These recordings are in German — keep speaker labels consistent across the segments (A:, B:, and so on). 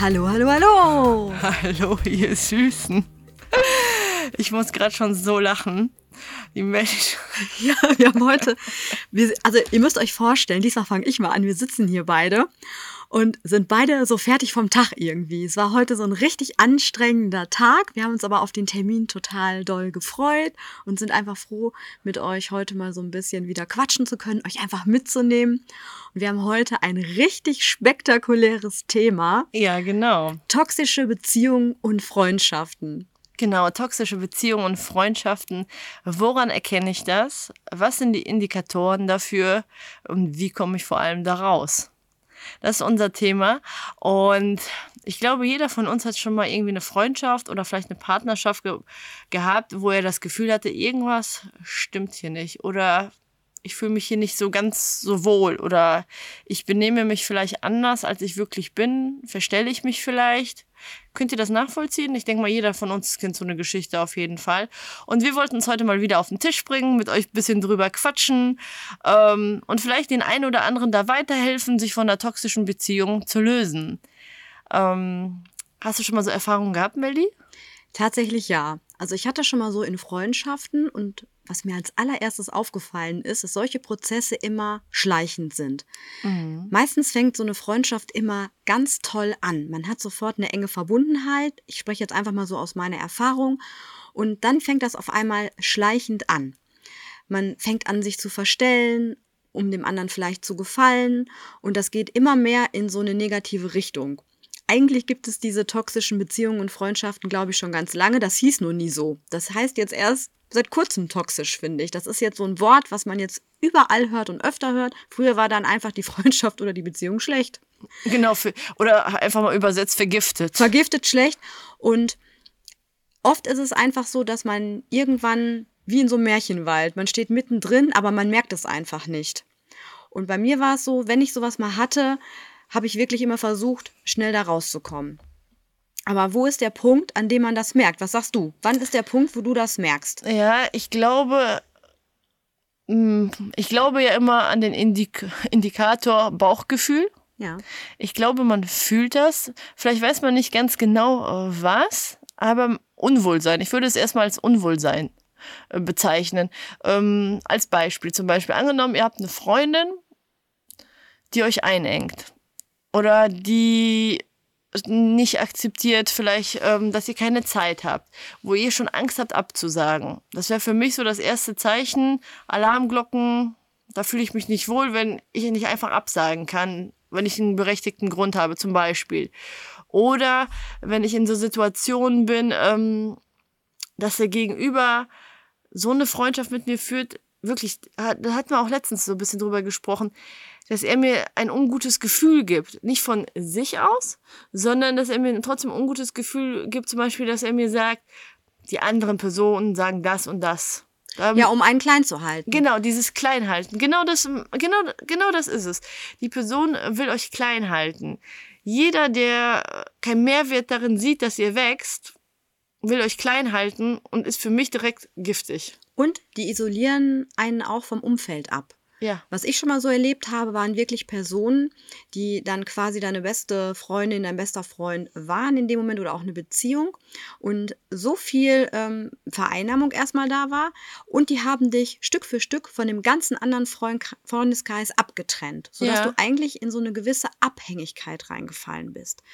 A: Hallo, hallo, hallo.
B: Hallo, ihr Süßen. Ich muss gerade schon so lachen. Die Mensch.
A: Ja, wir haben heute, wir, also ihr müsst euch vorstellen, diesmal fange ich mal an, wir sitzen hier beide und sind beide so fertig vom Tag irgendwie. Es war heute so ein richtig anstrengender Tag. Wir haben uns aber auf den Termin total doll gefreut und sind einfach froh, mit euch heute mal so ein bisschen wieder quatschen zu können, euch einfach mitzunehmen. Und wir haben heute ein richtig spektakuläres Thema.
B: Ja, genau.
A: Toxische Beziehungen und Freundschaften.
B: Genau, toxische Beziehungen und Freundschaften. Woran erkenne ich das? Was sind die Indikatoren dafür? Und wie komme ich vor allem da raus? Das ist unser Thema. Und ich glaube, jeder von uns hat schon mal irgendwie eine Freundschaft oder vielleicht eine Partnerschaft ge gehabt, wo er das Gefühl hatte, irgendwas stimmt hier nicht. Oder ich fühle mich hier nicht so ganz so wohl. Oder ich benehme mich vielleicht anders, als ich wirklich bin. Verstelle ich mich vielleicht. Könnt ihr das nachvollziehen? Ich denke mal, jeder von uns kennt so eine Geschichte auf jeden Fall. Und wir wollten es heute mal wieder auf den Tisch bringen, mit euch ein bisschen drüber quatschen ähm, und vielleicht den einen oder anderen da weiterhelfen, sich von der toxischen Beziehung zu lösen. Ähm, hast du schon mal so Erfahrungen gehabt, Melly?
A: Tatsächlich ja. Also ich hatte schon mal so in Freundschaften und was mir als allererstes aufgefallen ist, dass solche Prozesse immer schleichend sind. Mhm. Meistens fängt so eine Freundschaft immer ganz toll an. Man hat sofort eine enge Verbundenheit. Ich spreche jetzt einfach mal so aus meiner Erfahrung. Und dann fängt das auf einmal schleichend an. Man fängt an, sich zu verstellen, um dem anderen vielleicht zu gefallen. Und das geht immer mehr in so eine negative Richtung eigentlich gibt es diese toxischen Beziehungen und Freundschaften, glaube ich, schon ganz lange. Das hieß nur nie so. Das heißt jetzt erst seit kurzem toxisch, finde ich. Das ist jetzt so ein Wort, was man jetzt überall hört und öfter hört. Früher war dann einfach die Freundschaft oder die Beziehung schlecht.
B: Genau, für, oder einfach mal übersetzt vergiftet.
A: Vergiftet schlecht. Und oft ist es einfach so, dass man irgendwann wie in so einem Märchenwald, man steht mittendrin, aber man merkt es einfach nicht. Und bei mir war es so, wenn ich sowas mal hatte, habe ich wirklich immer versucht, schnell da rauszukommen. Aber wo ist der Punkt, an dem man das merkt? Was sagst du? Wann ist der Punkt, wo du das merkst?
B: Ja, ich glaube, hm, ich glaube ja immer an den Indik Indikator Bauchgefühl.
A: Ja.
B: Ich glaube, man fühlt das. Vielleicht weiß man nicht ganz genau, äh, was, aber Unwohlsein. Ich würde es erstmal als Unwohlsein äh, bezeichnen. Ähm, als Beispiel zum Beispiel angenommen, ihr habt eine Freundin, die euch einengt oder die nicht akzeptiert, vielleicht, ähm, dass ihr keine Zeit habt, wo ihr schon Angst habt abzusagen. Das wäre für mich so das erste Zeichen. Alarmglocken, da fühle ich mich nicht wohl, wenn ich nicht einfach absagen kann, wenn ich einen berechtigten Grund habe, zum Beispiel. Oder wenn ich in so Situationen bin, ähm, dass der Gegenüber so eine Freundschaft mit mir führt, wirklich, da hat man auch letztens so ein bisschen drüber gesprochen, dass er mir ein ungutes Gefühl gibt. Nicht von sich aus, sondern dass er mir trotzdem ein ungutes Gefühl gibt, zum Beispiel, dass er mir sagt, die anderen Personen sagen das und das.
A: Ähm, ja, um einen klein zu halten.
B: Genau, dieses Kleinhalten. Genau das, genau, genau das ist es. Die Person will euch klein halten. Jeder, der keinen Mehrwert darin sieht, dass ihr wächst, will euch klein halten und ist für mich direkt giftig.
A: Und die isolieren einen auch vom Umfeld ab.
B: Ja.
A: Was ich schon mal so erlebt habe, waren wirklich Personen, die dann quasi deine beste Freundin, dein bester Freund waren in dem Moment oder auch eine Beziehung und so viel ähm, Vereinnahmung erstmal da war und die haben dich Stück für Stück von dem ganzen anderen Freund, Freundeskreis abgetrennt, sodass ja. du eigentlich in so eine gewisse Abhängigkeit reingefallen bist.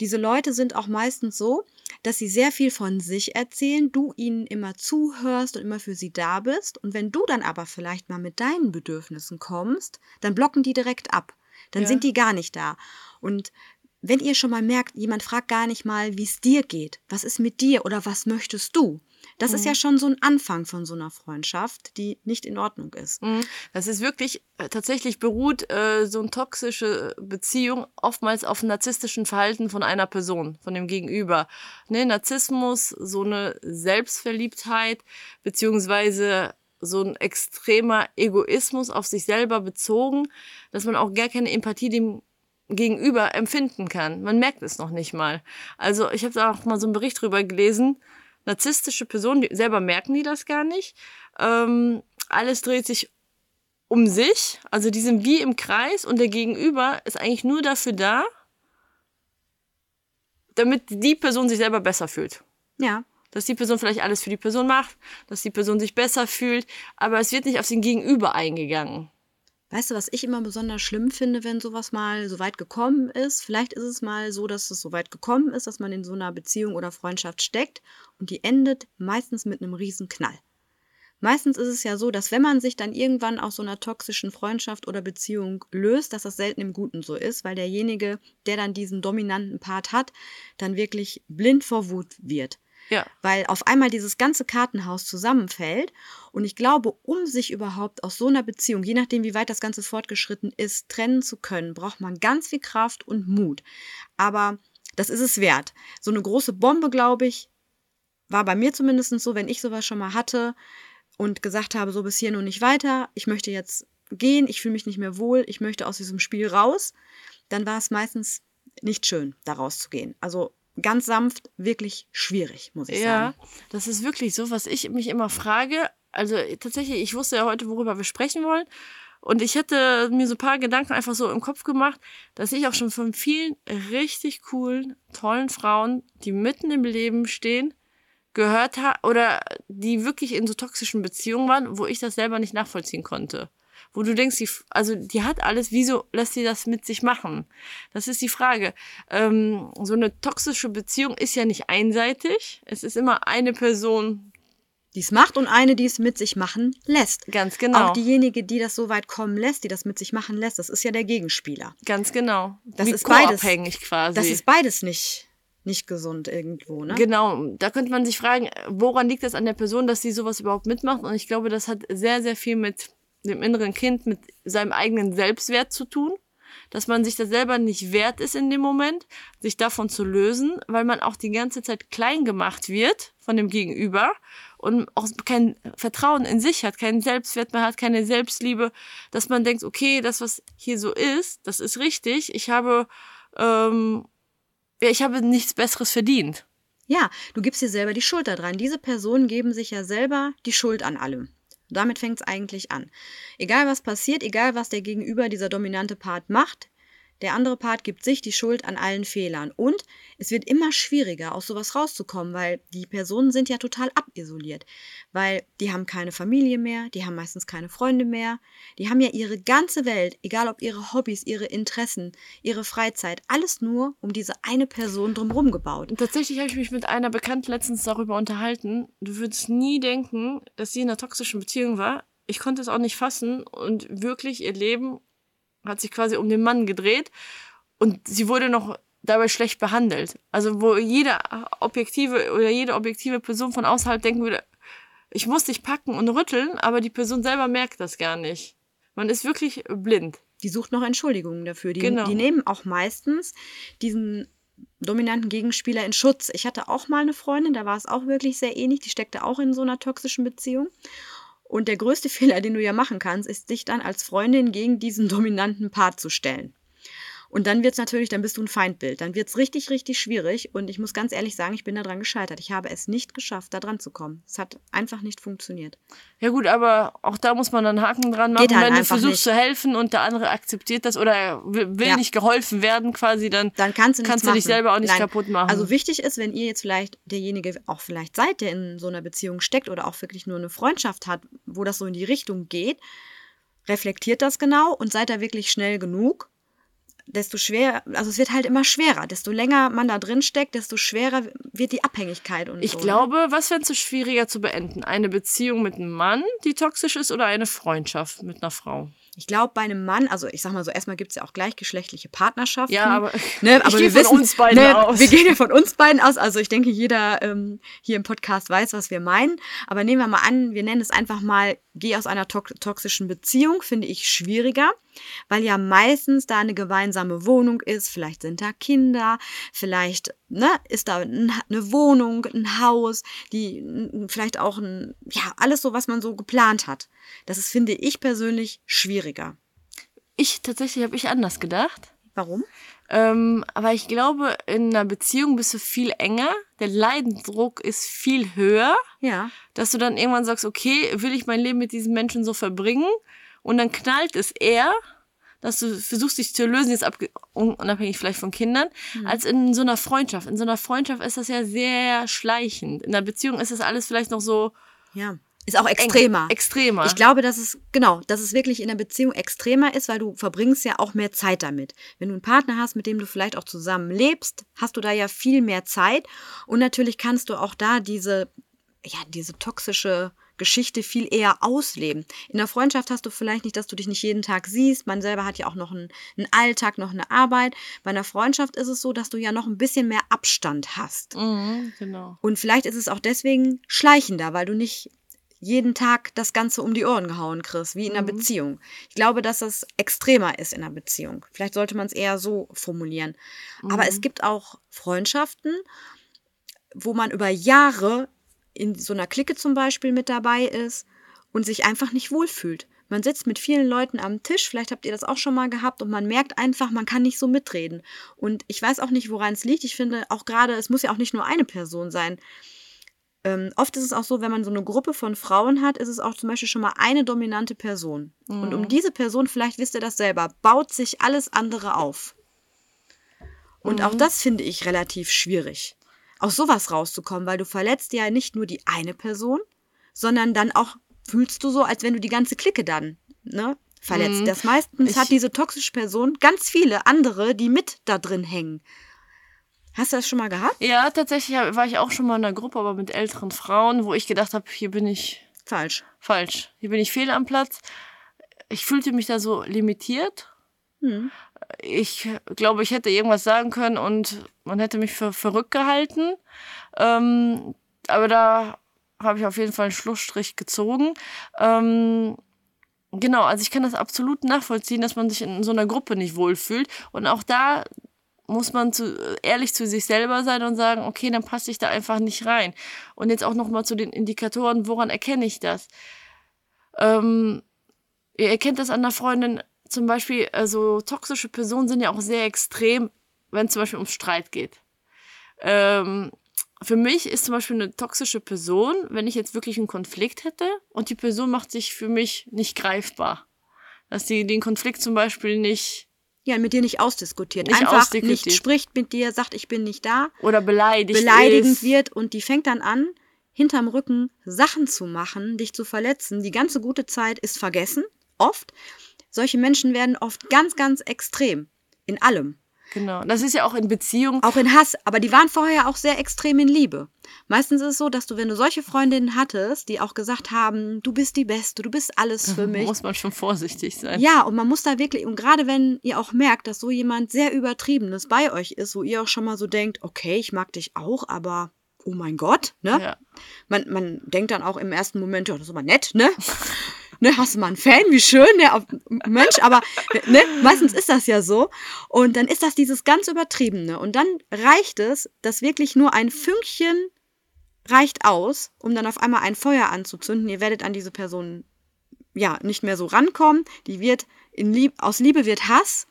A: Diese Leute sind auch meistens so, dass sie sehr viel von sich erzählen, du ihnen immer zuhörst und immer für sie da bist. Und wenn du dann aber vielleicht mal mit deinen Bedürfnissen kommst, dann blocken die direkt ab. Dann ja. sind die gar nicht da. Und wenn ihr schon mal merkt, jemand fragt gar nicht mal, wie es dir geht, was ist mit dir oder was möchtest du, das mhm. ist ja mhm. schon so ein Anfang von so einer Freundschaft, die nicht in Ordnung ist.
B: Mhm. Das ist wirklich, äh, tatsächlich beruht äh, so eine toxische Beziehung oftmals auf narzisstischen Verhalten von einer Person, von dem Gegenüber. Ne, Narzissmus, so eine Selbstverliebtheit, beziehungsweise so ein extremer Egoismus auf sich selber bezogen, dass man auch gar keine Empathie dem Gegenüber empfinden kann. Man merkt es noch nicht mal. Also ich habe da auch mal so einen Bericht drüber gelesen, narzisstische Personen, die selber merken die das gar nicht. Ähm, alles dreht sich um sich, also die sind wie im Kreis und der Gegenüber ist eigentlich nur dafür da, damit die Person sich selber besser fühlt.
A: Ja.
B: Dass die Person vielleicht alles für die Person macht, dass die Person sich besser fühlt, aber es wird nicht auf den Gegenüber eingegangen.
A: Weißt du, was ich immer besonders schlimm finde, wenn sowas mal so weit gekommen ist? Vielleicht ist es mal so, dass es so weit gekommen ist, dass man in so einer Beziehung oder Freundschaft steckt und die endet meistens mit einem riesen Knall. Meistens ist es ja so, dass wenn man sich dann irgendwann aus so einer toxischen Freundschaft oder Beziehung löst, dass das selten im Guten so ist, weil derjenige, der dann diesen dominanten Part hat, dann wirklich blind vor Wut wird.
B: Ja.
A: Weil auf einmal dieses ganze Kartenhaus zusammenfällt. Und ich glaube, um sich überhaupt aus so einer Beziehung, je nachdem, wie weit das Ganze fortgeschritten ist, trennen zu können, braucht man ganz viel Kraft und Mut. Aber das ist es wert. So eine große Bombe, glaube ich, war bei mir zumindest so, wenn ich sowas schon mal hatte und gesagt habe, so bis hier nur nicht weiter, ich möchte jetzt gehen, ich fühle mich nicht mehr wohl, ich möchte aus diesem Spiel raus, dann war es meistens nicht schön, da rauszugehen. Also ganz sanft wirklich schwierig, muss ich
B: Ja,
A: sagen.
B: das ist wirklich so, was ich mich immer frage. Also tatsächlich, ich wusste ja heute, worüber wir sprechen wollen. Und ich hätte mir so ein paar Gedanken einfach so im Kopf gemacht, dass ich auch schon von vielen richtig coolen, tollen Frauen, die mitten im Leben stehen, gehört habe oder die wirklich in so toxischen Beziehungen waren, wo ich das selber nicht nachvollziehen konnte. Wo du denkst, die, also die hat alles, wieso lässt sie das mit sich machen? Das ist die Frage. Ähm, so eine toxische Beziehung ist ja nicht einseitig. Es ist immer eine Person,
A: Die es macht und eine, die es mit sich machen lässt.
B: ganz genau.
A: Auch diejenige, die das so weit kommen lässt, die das mit sich machen lässt, das ist ja der Gegenspieler.
B: ganz genau.
A: Das
B: Wie
A: ist beides.
B: quasi.
A: Das ist beides nicht, nicht gesund irgendwo, ne?
B: Genau, da könnte man sich fragen, woran liegt das an der Person, dass sie sowas überhaupt mitmacht? Und ich glaube, das hat sehr, sehr viel mit dem inneren Kind, mit seinem eigenen Selbstwert zu tun. Dass man sich das selber nicht wert ist in dem Moment, sich davon zu lösen, weil man auch die ganze Zeit klein gemacht wird von dem Gegenüber und auch kein Vertrauen in sich hat, keinen Selbstwert mehr hat, keine Selbstliebe, dass man denkt, okay, das, was hier so ist, das ist richtig, ich habe, ähm, ja, ich habe nichts Besseres verdient.
A: Ja, du gibst dir selber die Schuld da dran. Diese Personen geben sich ja selber die Schuld an allem. Damit fängt es eigentlich an. Egal was passiert, egal was der Gegenüber, dieser dominante Part macht, der andere Part gibt sich die Schuld an allen Fehlern. Und es wird immer schwieriger, aus sowas rauszukommen, weil die Personen sind ja total abisoliert. Weil die haben keine Familie mehr, die haben meistens keine Freunde mehr. Die haben ja ihre ganze Welt, egal ob ihre Hobbys, ihre Interessen, ihre Freizeit, alles nur um diese eine Person drumherum gebaut.
B: Tatsächlich habe ich mich mit einer Bekannten letztens darüber unterhalten. Du würdest nie denken, dass sie in einer toxischen Beziehung war. Ich konnte es auch nicht fassen und wirklich ihr Leben hat sich quasi um den Mann gedreht und sie wurde noch dabei schlecht behandelt. Also wo jede objektive oder jede objektive Person von außerhalb denken würde, ich muss dich packen und rütteln, aber die Person selber merkt das gar nicht. Man ist wirklich blind.
A: Die sucht noch Entschuldigungen dafür. Die,
B: Genau.
A: die nehmen auch meistens diesen dominanten Gegenspieler in Schutz. Ich hatte auch mal eine Freundin, da war es auch wirklich sehr ähnlich. Die steckte auch in so einer toxischen Beziehung. Und der größte Fehler, den du ja machen kannst, ist, dich dann als Freundin gegen diesen dominanten Part zu stellen. Und dann wird es natürlich, dann bist du ein Feindbild. Dann wird es richtig, richtig schwierig. Und ich muss ganz ehrlich sagen, ich bin daran gescheitert. Ich habe es nicht geschafft, da dran zu kommen. Es hat einfach nicht funktioniert.
B: Ja gut, aber auch da muss man dann Haken dran machen,
A: Geht halt
B: wenn du versuchst
A: nicht.
B: zu helfen und der andere akzeptiert das oder will, will
A: Ja.
B: nicht geholfen werden quasi, dann,
A: Dann kannst du
B: kannst du dich
A: machen.
B: selber auch nicht
A: Nein.
B: kaputt machen.
A: Also wichtig ist, wenn ihr jetzt vielleicht derjenige auch vielleicht seid, der in so einer Beziehung steckt oder auch wirklich nur eine Freundschaft hat, wo das so in die Richtung geht, reflektiert das genau und seid da wirklich schnell genug. Desto schwer, also es wird halt immer schwerer. Desto länger man da drin steckt, desto schwerer wird die Abhängigkeit und
B: Ich
A: so. ne?
B: glaube, was fändest du schwieriger zu beenden? Eine Beziehung mit einem Mann, die toxisch ist, oder eine Freundschaft mit einer Frau?
A: Ich glaube, bei einem Mann, also ich sag mal so, erstmal gibt es ja auch gleichgeschlechtliche Partnerschaften.
B: Ja, aber
A: Ne, aber wir
B: von
A: wissen,
B: uns beiden
A: ne,
B: aus.
A: Wir gehen ja von uns beiden aus. Also ich denke, jeder ähm, hier im Podcast weiß, was wir meinen. Aber nehmen wir mal an, wir nennen es einfach mal, geh aus einer tox toxischen Beziehung, finde ich schwieriger, weil ja meistens da eine gemeinsame Wohnung ist. Vielleicht sind da Kinder, vielleicht ne, ist da ein- eine Wohnung, ein Haus, die vielleicht auch ein, ja, alles so, was man so geplant hat. Das ist, finde ich persönlich, schwieriger.
B: ich tatsächlich habe ich anders gedacht.
A: Warum?
B: Ähm, aber ich glaube, in einer Beziehung bist du viel enger, der Leidensdruck ist viel höher,
A: Ja.
B: dass du dann irgendwann sagst, okay, will ich mein Leben mit diesem Menschen so verbringen? und dann knallt es eher, dass du versuchst, dich zu lösen, jetzt unabhängig vielleicht von Kindern, mhm. als in so einer Freundschaft. In so einer Freundschaft ist das ja sehr schleichend. In einer Beziehung ist das alles vielleicht noch so.
A: Ja. Ist auch extremer.
B: Extremer.
A: Ich glaube, dass es, genau, dass es wirklich in der Beziehung extremer ist, weil du verbringst ja auch mehr Zeit damit. Wenn du einen Partner hast, mit dem du vielleicht auch zusammen lebst, hast du da ja viel mehr Zeit. Und natürlich kannst du auch da diese, ja, diese toxische Geschichte viel eher ausleben. In der Freundschaft hast du vielleicht nicht, dass du dich nicht jeden Tag siehst. Man selber hat ja auch noch einen, einen Alltag, noch eine Arbeit. Bei einer Freundschaft ist es so, dass du ja noch ein bisschen mehr Abstand hast.
B: Mhm, genau.
A: Und vielleicht ist es auch deswegen schleichender, weil du nicht jeden Tag das Ganze um die Ohren gehauen kriegst, wie in einer mhm. Beziehung. Ich glaube, dass das extremer ist in einer Beziehung. Vielleicht sollte man es eher so formulieren. Mhm. Aber es mhm. gibt auch Freundschaften, wo man über Jahre in so einer Clique zum Beispiel mit dabei ist und sich einfach nicht wohlfühlt. Man sitzt mit vielen Leuten am Tisch, vielleicht habt ihr das auch schon mal gehabt und man merkt einfach, man kann nicht so mitreden. Und ich weiß auch nicht, woran es liegt. Ich finde auch gerade, es muss ja auch nicht nur eine Person sein. Ähm, oft ist es auch so, wenn man so eine Gruppe von Frauen hat, ist es auch zum Beispiel schon mal eine dominante Person. Mhm. Und um mhm. diese Person, vielleicht wisst ihr das selber, baut sich alles andere auf. Und mhm. auch das finde ich relativ schwierig aus sowas rauszukommen, weil du verletzt ja nicht nur die eine Person, sondern dann auch fühlst du so, als wenn du die ganze Clique dann ne, verletzt. Mhm. Das meistens ich, hat diese toxische Person ganz viele andere, die mit da drin hängen. Hast du das schon mal gehabt?
B: Ja, tatsächlich war ich auch schon mal in einer Gruppe, aber mit älteren Frauen, wo ich gedacht habe, hier bin ich
A: falsch.
B: Falsch. Hier bin ich fehl am Platz. Ich fühlte mich da so limitiert. Mhm ich glaube, ich hätte irgendwas sagen können und man hätte mich für verrückt gehalten. Ähm, aber da habe ich auf jeden Fall einen Schlussstrich gezogen. Ähm, genau, also ich kann das absolut nachvollziehen, dass man sich in so einer Gruppe nicht wohlfühlt. Und auch da muss man zu, ehrlich zu sich selber sein und sagen, okay, dann passe ich da einfach nicht rein. Und jetzt auch nochmal zu den Indikatoren, woran erkenne ich das? Ähm, ihr erkennt das an der Freundin zum Beispiel, also toxische Personen sind ja auch sehr extrem, wenn es zum Beispiel um Streit geht. Ähm, für mich ist zum Beispiel eine toxische Person, wenn ich jetzt wirklich einen Konflikt hätte und die Person macht sich für mich nicht greifbar. Dass sie den Konflikt zum Beispiel nicht.
A: Ja, mit dir nicht ausdiskutiert. Nicht Einfach ausdiskutiert. nicht spricht mit dir, sagt, ich bin nicht da.
B: Oder beleidigt
A: Beleidigend ist. wird und die fängt dann an, hinterm Rücken Sachen zu machen, dich zu verletzen. Die ganze gute Zeit ist vergessen, oft. Solche Menschen werden oft ganz, ganz extrem in allem.
B: Genau. Das ist ja auch in Beziehungen.
A: Auch in Hass. Aber die waren vorher auch sehr extrem in Liebe. Meistens ist es so, dass du, wenn du solche Freundinnen hattest, die auch gesagt haben, du bist die Beste, du bist alles für mich.
B: muss man schon vorsichtig sein.
A: Ja, und man muss da wirklich, und gerade wenn ihr auch merkt, dass so jemand sehr Übertriebenes bei euch ist, wo ihr auch schon mal so denkt, okay, ich mag dich auch, aber oh mein Gott, ne? Ja. Man, man denkt dann auch im ersten Moment, ja, das ist aber nett, ne? ne, hast du mal einen Fan, wie schön, ne, Mensch, aber ne, meistens ist das ja so. Und dann ist das dieses ganz Übertriebene. Und dann reicht es, dass wirklich nur ein Fünkchen reicht aus, um dann auf einmal ein Feuer anzuzünden. Ihr werdet an diese Person ja nicht mehr so rankommen. Die wird in Lieb aus Liebe wird Hass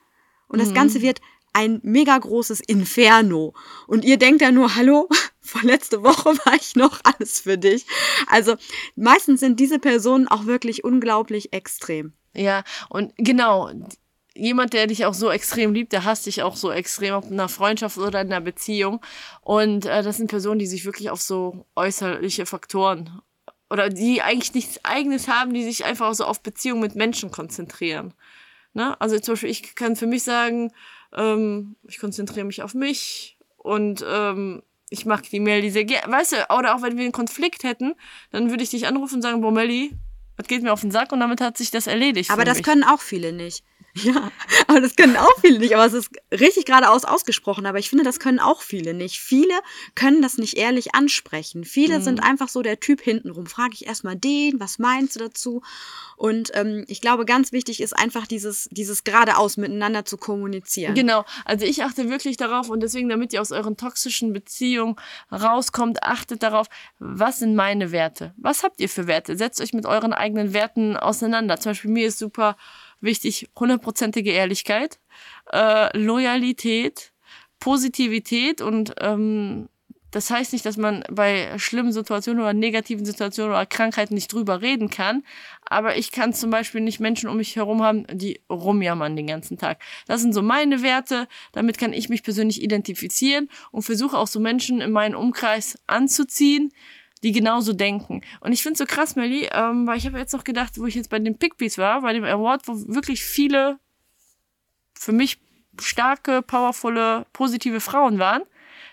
A: und das mhm. Ganze wird ein mega großes Inferno. Und ihr denkt ja nur, hallo, vorletzte Woche war ich noch alles für dich. Also meistens sind diese Personen auch wirklich unglaublich extrem.
B: Ja, und genau, jemand, der dich auch so extrem liebt, der hasst dich auch so extrem, ob in einer Freundschaft oder in einer Beziehung. Und äh, das sind Personen, die sich wirklich auf so äußerliche Faktoren oder die eigentlich nichts Eigenes haben, die sich einfach so auf Beziehungen mit Menschen konzentrieren. Ne? Also zum Beispiel, ich kann für mich sagen, ähm, ich konzentriere mich auf mich und ähm, ich mag die Melli sehr gerne. Weißt du, oder auch wenn wir einen Konflikt hätten, dann würde ich dich anrufen und sagen, boah, Melli, das geht mir auf den Sack und damit hat sich das erledigt.
A: Aber das mich. können auch viele nicht. Ja, aber das können auch viele nicht. Aber es ist richtig geradeaus ausgesprochen. Aber ich finde, das können auch viele nicht. Viele können das nicht ehrlich ansprechen. Viele mhm. sind einfach so der Typ hintenrum. Frage ich erstmal den, was meinst du dazu? Und ähm, ich glaube, ganz wichtig ist einfach dieses, dieses geradeaus miteinander zu kommunizieren.
B: Genau. Also ich achte wirklich darauf und deswegen, damit ihr aus euren toxischen Beziehungen rauskommt, achtet darauf, was sind meine Werte? Was habt ihr für Werte? Setzt euch mit euren eigenen Werten auseinander. Zum Beispiel mir ist super wichtig, hundertprozentige Ehrlichkeit, äh, Loyalität, Positivität und ähm, Das heißt nicht, dass man bei schlimmen Situationen oder negativen Situationen oder Krankheiten nicht drüber reden kann. Aber ich kann zum Beispiel nicht Menschen um mich herum haben, die rumjammern den ganzen Tag. Das sind so meine Werte. Damit kann ich mich persönlich identifizieren und versuche auch so Menschen in meinen Umkreis anzuziehen, die genauso denken. Und ich finde es so krass, Melly, ähm, weil ich habe jetzt noch gedacht, wo ich jetzt bei den Pickbeats war, bei dem Award, wo wirklich viele für mich starke, powervolle, positive Frauen waren,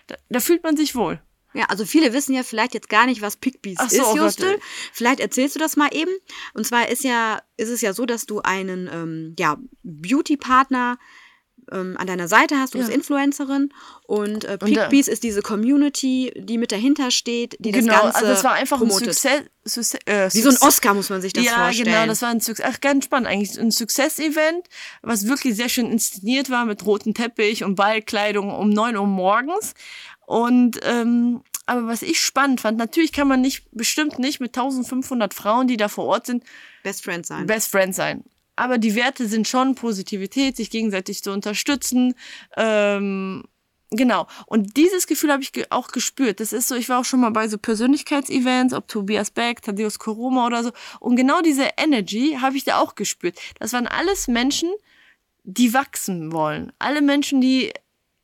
B: da, da fühlt man sich wohl.
A: Ja, also viele wissen ja vielleicht jetzt gar nicht, was Pickbeats
B: Ach so,
A: ist,
B: oh
A: Justel. Vielleicht erzählst du das mal eben. Und zwar ist ja, ist es ja so, dass du einen ähm, ja, Beauty-Partner ähm, an deiner Seite hast, du
B: Ja.
A: bist Influencerin und äh, Pickbeats ist diese Community, die mit dahinter steht, die
B: genau,
A: das Ganze
B: also das war einfach
A: promotet.
B: ein Success. Success äh,
A: Wie so ein Oscar muss man sich das
B: ja,
A: vorstellen.
B: genau, das war ein Success, ach, ganz spannend eigentlich, ein Success-Event, was wirklich sehr schön inszeniert war mit rotem Teppich und Ballkleidung um 9 Uhr morgens. Und ähm, aber was ich spannend fand, natürlich kann man nicht, bestimmt nicht mit 1500 Frauen, die da vor Ort sind,
A: Best Friend sein.
B: Best Friend sein. Aber die Werte sind schon Positivität, sich gegenseitig zu unterstützen. Ähm, genau. Und dieses Gefühl habe ich ge auch gespürt. Das ist so, ich war auch schon mal bei so Persönlichkeitsevents, ob Tobias Beck, Thaddeus Koroma oder so. Und genau diese Energy habe ich da auch gespürt. Das waren alles Menschen, die wachsen wollen. Alle Menschen, die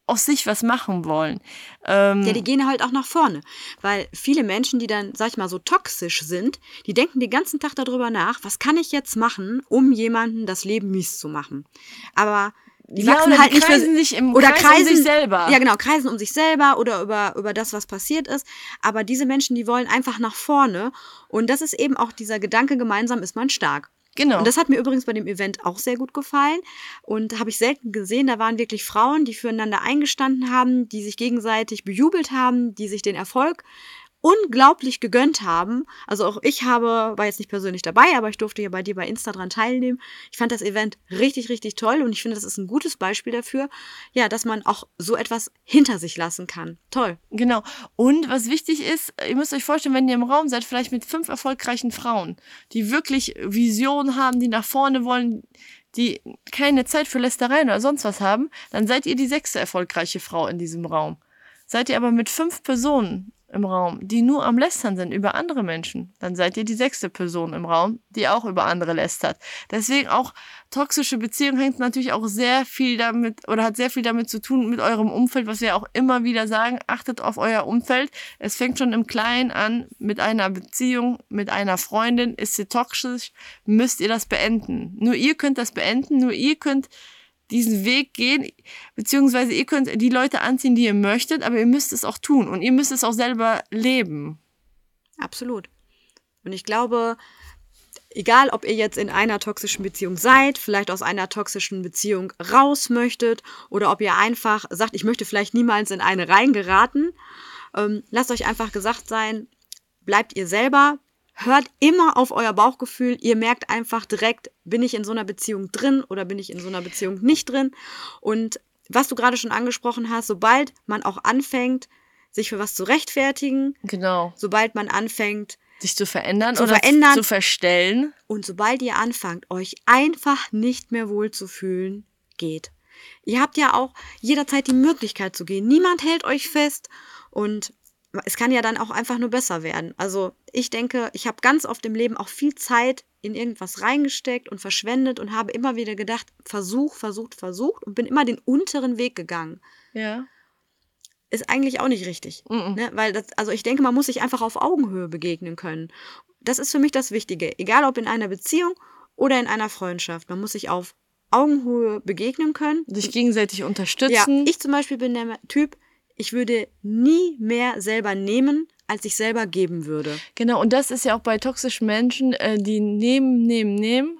B: aus sich was machen wollen. Ähm,
A: Ja, die gehen halt auch nach vorne. Weil viele Menschen, die dann, sag ich mal, so toxisch sind, die denken den ganzen Tag darüber nach, was kann ich jetzt machen, um jemandem das Leben mies zu machen. Aber die
B: Ja,
A: wachsen
B: oder
A: halt
B: die
A: nicht
B: kreisen
A: für,
B: sich im
A: oder
B: Kreis um
A: kreisen
B: sich selber.
A: Ja, genau, kreisen um sich selber oder über, über das, was passiert ist. Aber diese Menschen, die wollen einfach nach vorne. Und das ist eben auch dieser Gedanke, gemeinsam ist man stark.
B: Genau.
A: Und das hat mir übrigens bei dem Event auch sehr gut gefallen und habe ich selten gesehen. Da waren wirklich Frauen, die füreinander eingestanden haben, die sich gegenseitig bejubelt haben, die sich den Erfolg unglaublich gegönnt haben. Also auch ich habe, war jetzt nicht persönlich dabei, aber ich durfte ja bei dir bei Insta dran teilnehmen. Ich fand das Event richtig, richtig toll und ich finde, das ist ein gutes Beispiel dafür, ja, dass man auch so etwas hinter sich lassen kann. Toll.
B: Genau. Und was wichtig ist, ihr müsst euch vorstellen, wenn ihr im Raum seid, vielleicht mit fünf erfolgreichen Frauen, die wirklich Visionen haben, die nach vorne wollen, die keine Zeit für Lästereien oder sonst was haben, dann seid ihr die sechste erfolgreiche Frau in diesem Raum. Seid ihr aber mit fünf Personen im Raum, die nur am Lästern sind über andere Menschen, dann seid ihr die sechste Person im Raum, die auch über andere lästert. Deswegen auch toxische Beziehung hängt natürlich auch sehr viel damit oder hat sehr viel damit zu tun mit eurem Umfeld, was wir auch immer wieder sagen, achtet auf euer Umfeld. Es fängt schon im Kleinen an mit einer Beziehung, mit einer Freundin. Ist sie toxisch, müsst ihr das beenden. Nur ihr könnt das beenden, nur ihr könnt diesen Weg gehen, beziehungsweise ihr könnt die Leute anziehen, die ihr möchtet, aber ihr müsst es auch tun und ihr müsst es auch selber leben.
A: Absolut. Und ich glaube, egal ob ihr jetzt in einer toxischen Beziehung seid, vielleicht aus einer toxischen Beziehung raus möchtet oder ob ihr einfach sagt, ich möchte vielleicht niemals in eine reingeraten, ähm, lasst euch einfach gesagt sein, bleibt ihr selber, hört immer auf euer Bauchgefühl, ihr merkt einfach direkt, bin ich in so einer Beziehung drin oder bin ich in so einer Beziehung nicht drin. Und was du gerade schon angesprochen hast, sobald man auch anfängt, sich für was zu rechtfertigen,
B: Genau.
A: sobald man anfängt,
B: Sich zu verändern
A: Zu
B: oder
A: verändern.
B: zu verstellen.
A: Und sobald ihr anfangt, euch einfach nicht mehr wohlzufühlen, geht. Ihr habt ja auch jederzeit die Möglichkeit zu gehen. Niemand hält euch fest und es kann ja dann auch einfach nur besser werden. Also ich denke, ich habe ganz oft im Leben auch viel Zeit in irgendwas reingesteckt und verschwendet und habe immer wieder gedacht, Versuch, versucht, versucht und bin immer den unteren Weg gegangen.
B: Ja.
A: Ist eigentlich auch nicht richtig.
B: Mhm.
A: Ne? Weil das, also ich denke, man muss sich einfach auf Augenhöhe begegnen können. Das ist für mich das Wichtige. Egal ob in einer Beziehung oder in einer Freundschaft. Man muss sich auf Augenhöhe begegnen können.
B: Sich gegenseitig
A: Ja,
B: unterstützen.
A: ich zum Beispiel bin der Typ, ich würde nie mehr selber nehmen, als ich selber geben würde.
B: genau, und das ist ja auch bei toxischen Menschen, äh, die nehmen, nehmen, nehmen.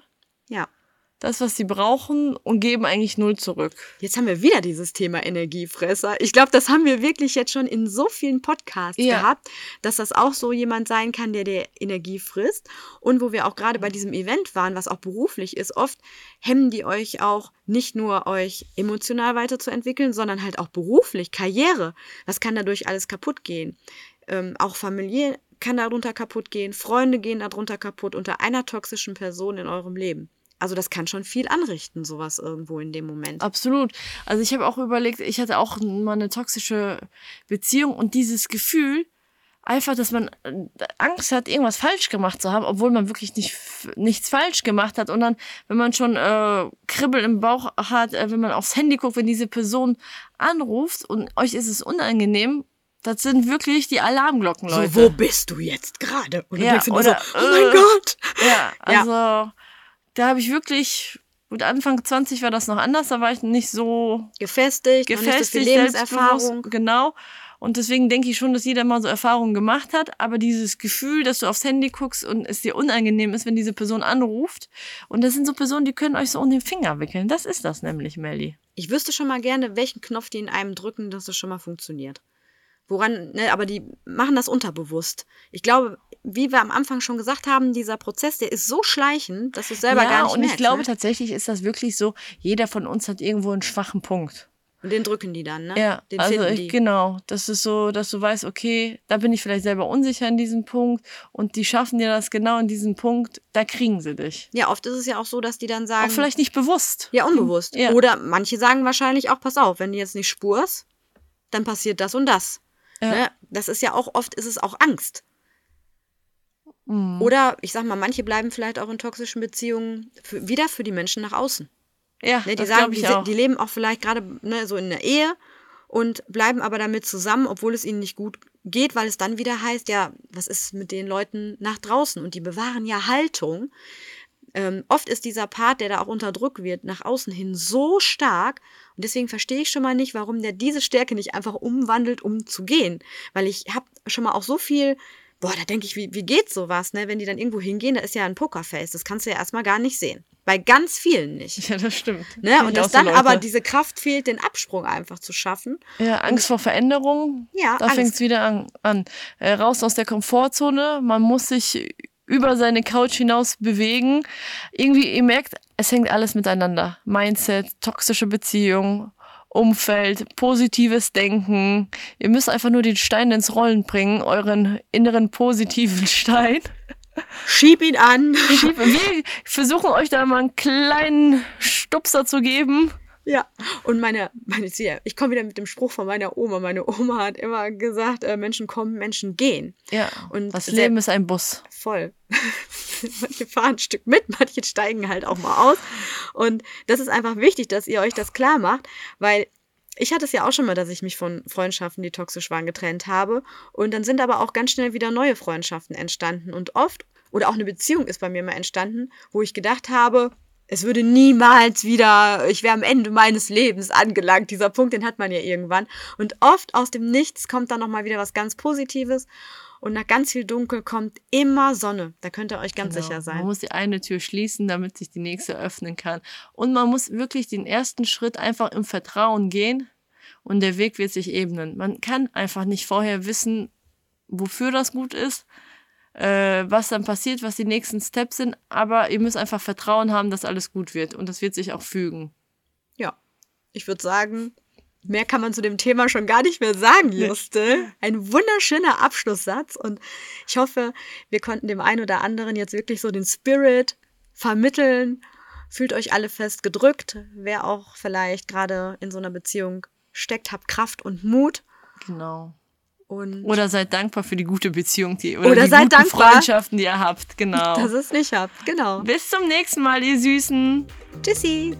B: Das, was sie brauchen und geben eigentlich null zurück.
A: Jetzt haben wir wieder dieses Thema Energiefresser. Ich glaube, das haben wir wirklich jetzt schon in so vielen Podcasts
B: Ja.
A: gehabt, dass das auch so jemand sein kann, der der Energie frisst. Und wo wir auch gerade bei diesem Event waren, was auch beruflich ist, oft hemmen die euch auch nicht nur euch emotional weiterzuentwickeln, sondern halt auch beruflich, Karriere. Was kann dadurch alles kaputt gehen? Ähm, auch Familie kann darunter kaputt gehen, Freunde gehen darunter kaputt unter einer toxischen Person in eurem Leben. Also das kann schon viel anrichten, sowas irgendwo in dem Moment.
B: Absolut. Also ich habe auch überlegt, ich hatte auch mal eine toxische Beziehung und dieses Gefühl, einfach, dass man äh, Angst hat, irgendwas falsch gemacht zu haben, obwohl man wirklich nicht, nichts falsch gemacht hat. Und dann, wenn man schon äh, Kribbel im Bauch hat, äh, wenn man aufs Handy guckt, wenn diese Person anruft und euch ist es unangenehm, das sind wirklich die Alarmglocken, Leute.
A: So, wo bist du jetzt gerade? Und
B: ja,
A: du denkst immer
B: oder,
A: so, oh mein
B: äh,
A: Gott.
B: Ja,
A: Ja.
B: Da habe ich wirklich, gut, Anfang 20 war das noch anders, da war ich nicht so
A: Gefestigt, nicht so
B: gefestigt,
A: Lebenserfahrung.
B: genau. Und deswegen denke ich schon, dass jeder mal so Erfahrungen gemacht hat. Aber dieses Gefühl, dass du aufs Handy guckst und es dir unangenehm ist, wenn diese Person anruft. Und das sind so Personen, die können euch so um den Finger wickeln. Das ist das nämlich, Melly.
A: Ich wüsste schon mal gerne, welchen Knopf die in einem drücken, dass es schon mal funktioniert. Woran, ne, aber die machen das unterbewusst. Ich glaube, wie wir am Anfang schon gesagt haben, dieser Prozess, der ist so schleichend, dass du es selber
B: ja,
A: gar nicht
B: und ich
A: merkst.
B: glaube
A: ne?
B: tatsächlich ist das wirklich so, jeder von uns hat irgendwo einen schwachen Punkt.
A: Und den drücken die dann, ne?
B: Ja,
A: den
B: also ich, genau, das ist so, dass du weißt, okay, da bin ich vielleicht selber unsicher in diesem Punkt und die schaffen dir das genau in diesem Punkt, da kriegen sie dich.
A: Ja, oft ist es ja auch so, dass die dann sagen,
B: Auch vielleicht nicht bewusst.
A: ja, unbewusst.
B: Ja.
A: Oder manche sagen wahrscheinlich auch, pass auf, wenn du jetzt nicht spurst, dann passiert das und das.
B: Ja.
A: Ne? Das ist ja auch, oft ist es auch Angst.
B: Mhm.
A: Oder ich sag mal, manche bleiben vielleicht auch in toxischen Beziehungen für, wieder für die Menschen nach außen.
B: Ja,
A: Ne, die
B: das
A: sagen, die,
B: ich
A: sind-
B: auch.
A: die leben auch vielleicht gerade ne, so in der Ehe und bleiben aber damit zusammen, obwohl es ihnen nicht gut geht, weil es dann wieder heißt, ja, was ist mit den Leuten nach draußen? Und die bewahren ja Haltung. Ähm, oft ist dieser Part, der da auch unterdrückt wird, nach außen hin so stark. Und deswegen verstehe ich schon mal nicht, warum der diese Stärke nicht einfach umwandelt, um zu gehen. Weil ich habe schon mal auch so viel, boah, da denke ich, wie, wie geht sowas, ne? Wenn die dann irgendwo hingehen, da ist ja ein Pokerface. Das kannst du ja erstmal gar nicht sehen. Bei ganz vielen nicht.
B: Ja, das stimmt.
A: Ne? Und dass
B: so
A: dann aber
B: Leute.
A: diese Kraft fehlt, den Absprung einfach zu schaffen.
B: Ja, Angst vor Veränderung.
A: Ja,
B: Da fängt es wieder an. an. Äh, raus aus der Komfortzone. Man muss sich über seine Couch hinaus bewegen. Irgendwie, ihr merkt, es hängt alles miteinander. Mindset, toxische Beziehung, Umfeld, positives Denken. Ihr müsst einfach nur den Stein ins Rollen bringen, euren inneren positiven Stein.
A: Schieb ihn an.
B: Wir versuchen euch da mal einen kleinen Stupser zu geben.
A: ja. Und meine, meine Ziel, ich komme wieder mit dem Spruch von meiner Oma. Meine Oma hat immer gesagt, äh, Menschen kommen, Menschen gehen.
B: Ja,
A: Und
B: das Leben ist ein Bus.
A: Voll. manche fahren ein Stück mit, manche steigen halt auch mal aus. Und das ist einfach wichtig, dass ihr euch das klar macht, weil ich hatte es ja auch schon mal, dass ich mich von Freundschaften, die toxisch waren, getrennt habe. Und dann sind aber auch ganz schnell wieder neue Freundschaften entstanden. Und oft, oder auch eine Beziehung ist bei mir mal entstanden, wo ich gedacht habe, es würde niemals wieder, ich wäre am Ende meines Lebens angelangt. Dieser Punkt, den hat man ja irgendwann. Und oft aus dem Nichts kommt dann nochmal wieder was ganz Positives. Und nach ganz viel Dunkel kommt immer Sonne. Da könnt ihr euch ganz
B: Genau.
A: sicher sein.
B: Man muss die eine Tür schließen, damit sich die nächste öffnen kann. Und man muss wirklich den ersten Schritt einfach im Vertrauen gehen und der Weg wird sich ebnen. Man kann einfach nicht vorher wissen, wofür das gut ist, äh, was dann passiert, was die nächsten Steps sind, aber ihr müsst einfach Vertrauen haben, dass alles gut wird und das wird sich auch fügen.
A: Ja, ich würde sagen, mehr kann man zu dem Thema schon gar nicht mehr sagen, Juste. Ein wunderschöner Abschlusssatz und ich hoffe, wir konnten dem einen oder anderen jetzt wirklich so den Spirit vermitteln. Fühlt euch alle fest gedrückt. Wer auch vielleicht gerade in so einer Beziehung steckt, habt Kraft und Mut.
B: Genau.
A: Und
B: Oder seid dankbar für die gute Beziehung, die oder,
A: Oder
B: die
A: seid
B: guten
A: dankbar.
B: Freundschaften, die ihr habt. Genau.
A: dass es nicht habt. Genau.
B: Bis zum nächsten Mal, ihr Süßen.
A: Tschüssi.